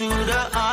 to the eye.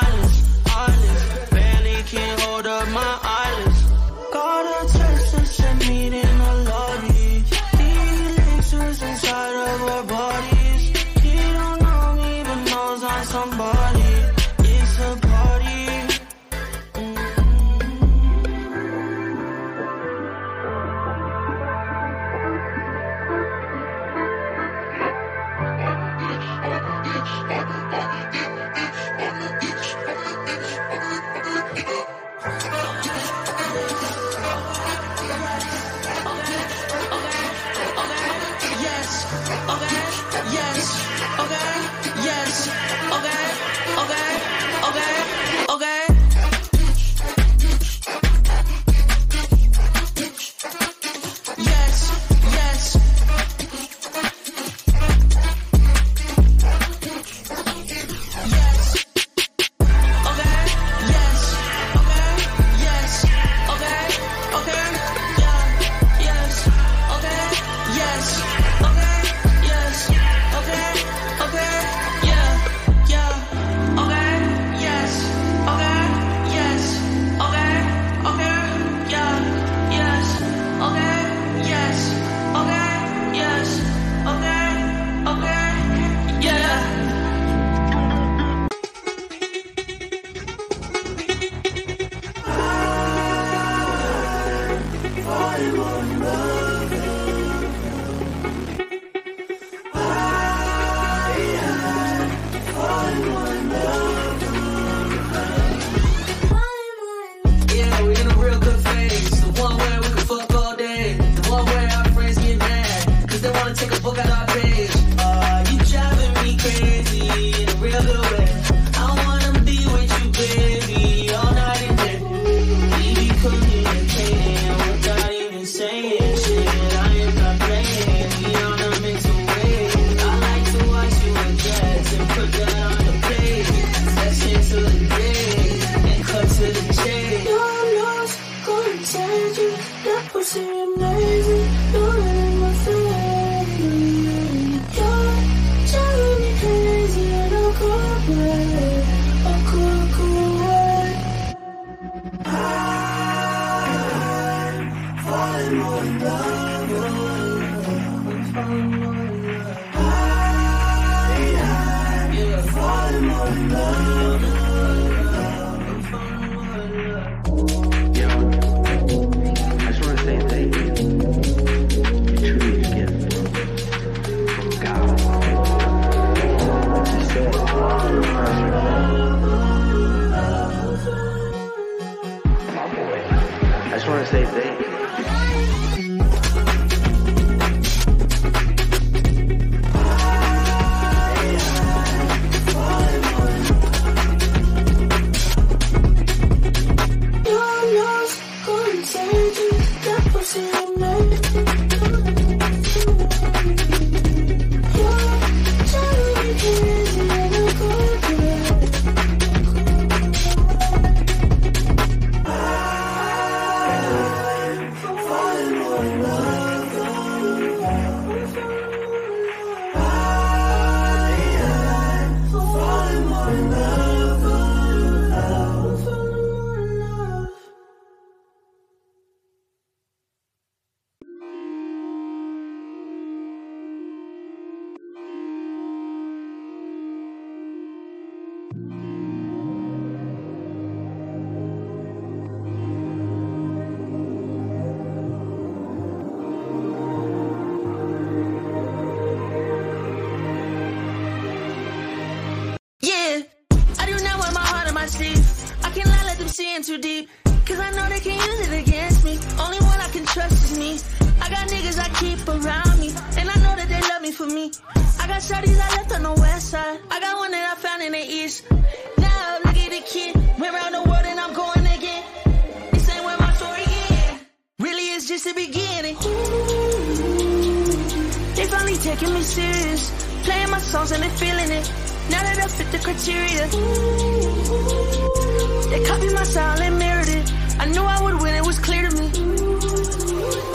more in love. I'm seeing too deep. Cause I know they can use it against me. Only one I can trust is me. I got niggas I keep around me. And I know that they love me for me. I got shorties I left on the west side. I got one that I found in the east. Now look at the kid. Went around the world and I'm going again. This ain't where my story ends. Really, it's just the beginning. Ooh, they finally taking me serious. Playing my songs and they feeling it. Now that I fit the criteria. Ooh, they copied my style and mirrored it. I knew I would win, it was clear to me.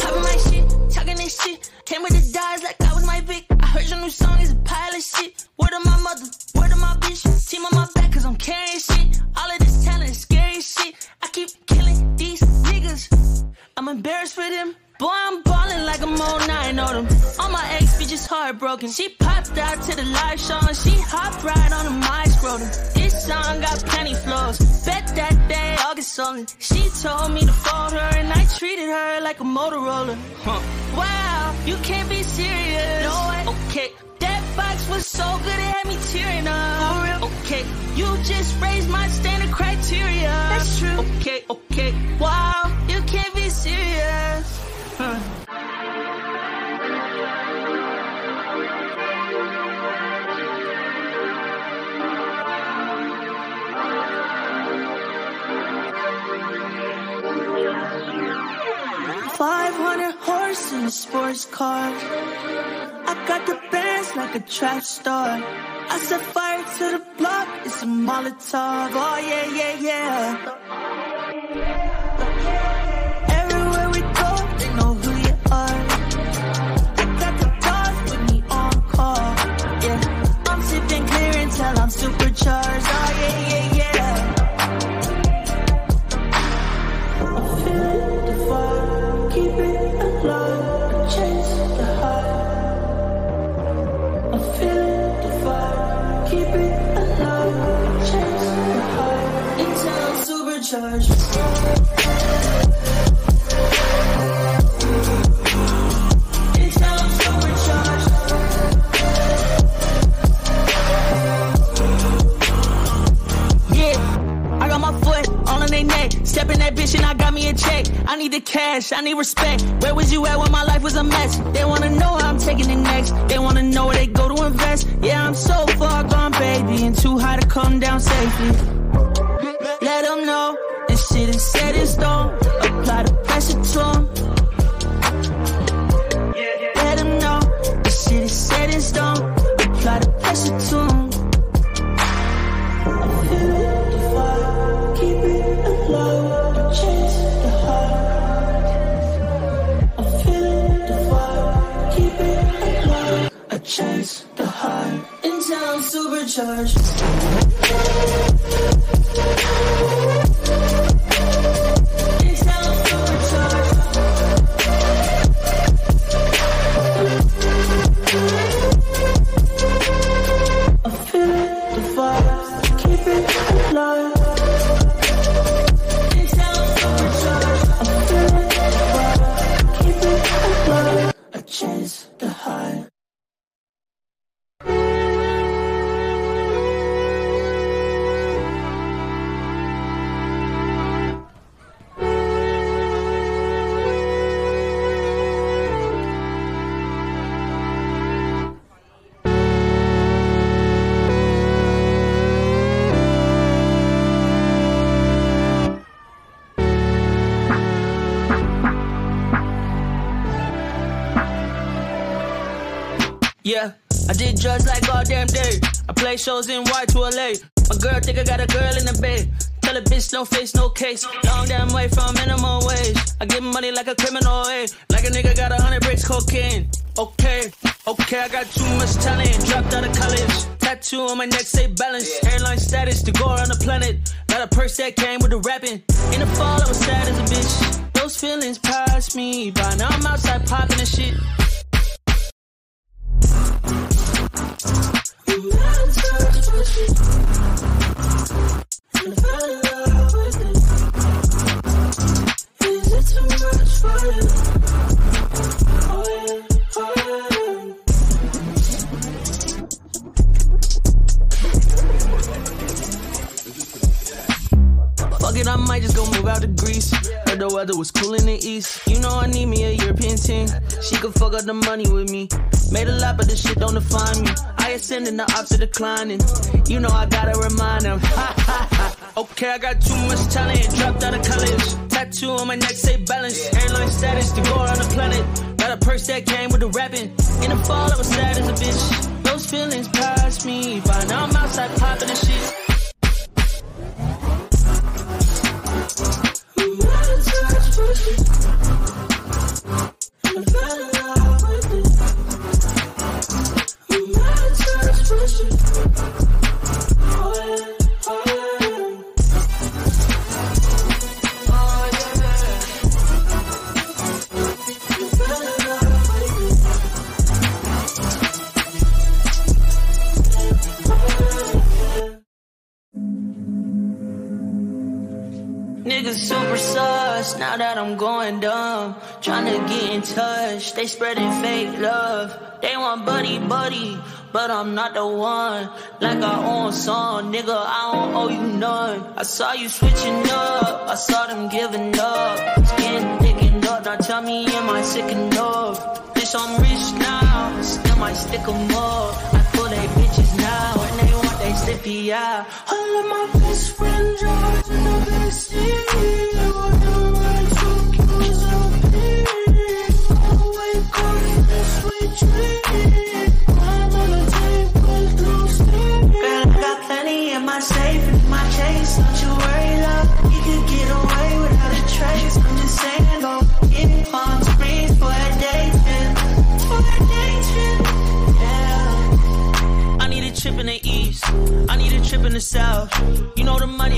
Popping my shit, talking this shit. Came with the dies like I was Mike Vick. I heard your new song is a pile of shit. Word of my mother, word of my bitch. Team on my back cause I'm carrying shit. All of this talent is scary shit. I keep killing these niggas. I'm embarrassed for them. Boy, I'm ballin' like I'm 09 on them. All my ex just heartbroken. She popped out to the live show and she hopped right on the mic scrotum. This song got plenty flows. Bet that day August only. She told me to fold her and I treated her like a Motorola. Huh. Wow, you can't be serious. No way. Okay. That box was so good it had me tearing up. Okay, you just raised my standard criteria. That's true. Okay, okay. Wow, you can't be serious. Sports car. I got the bands like a trap star. I set fire to the block, it's a Molotov. Oh yeah, yeah, yeah. I got my foot on their neck stepping that bitch and I got me a check I need the cash, I need respect. Where was you at when my life was a mess? They wanna know come down safely. I'm Yeah, I did drugs like all damn day. I play shows in Y to LA. My girl think I got a girl in the bed. Tell a bitch no face, no case. Long damn way from minimum wage. I give money like a criminal, eh? Like a nigga got a hundred bricks cocaine. Okay, okay, I got too much talent. Dropped out of college. Tattoo on my neck say balance. Airline status to go around the planet. Got a purse that came with the rapping. In the fall, I was sad as a bitch. Those feelings passed me by. Now I'm outside popping and shit. I might just go move out to Greece. Heard the weather was cool in the east. You know I need me a European team. She could fuck up the money with me. Made a lot, but this shit don't define me. I ascending, the ops are declining. You know I gotta remind them. Okay, I got too much talent. Dropped out of college. Tattoo on my neck say balance. Airline status to go around the planet. Got a purse that came with the rapping. In the fall, I was sad as a bitch. Those feelings passed me by. Now I'm outside popping and shit. Niggas dumb. Tryna get in touch, they spreading fake love. They want buddy buddy, but I'm not the one. Like I own song, nigga, I don't owe you none. I saw you switching up, I saw them giving up. Skin thickened up, now tell me am I sick enough? Bitch, I'm rich now, still might stick 'em up. I pull they bitches now, and they want they slippy out. All of my best friends drive in the. I wonder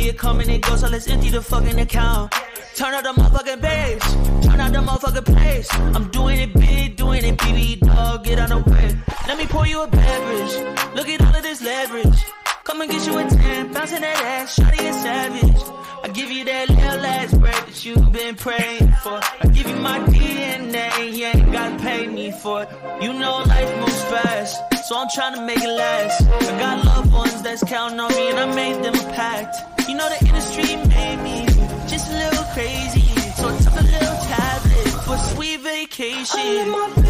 it come and it goes, so let's empty the fucking account. Turn out the motherfucking bass. Turn out the motherfucking place. I'm doing it big, doing it BB dog. Get out the way. Let me pour you a beverage. Look at all of this leverage. Come and get you a 10, bouncing that ass, shawty a savage. I give you that little last break that you've been praying for. I give you my DNA, you ain't gotta pay me for it. You know life moves fast, so I'm trying to make it last. I got loved ones that's counting on them a pact. You know the industry made me just a little crazy, so I took a little tablet for sweet vacation.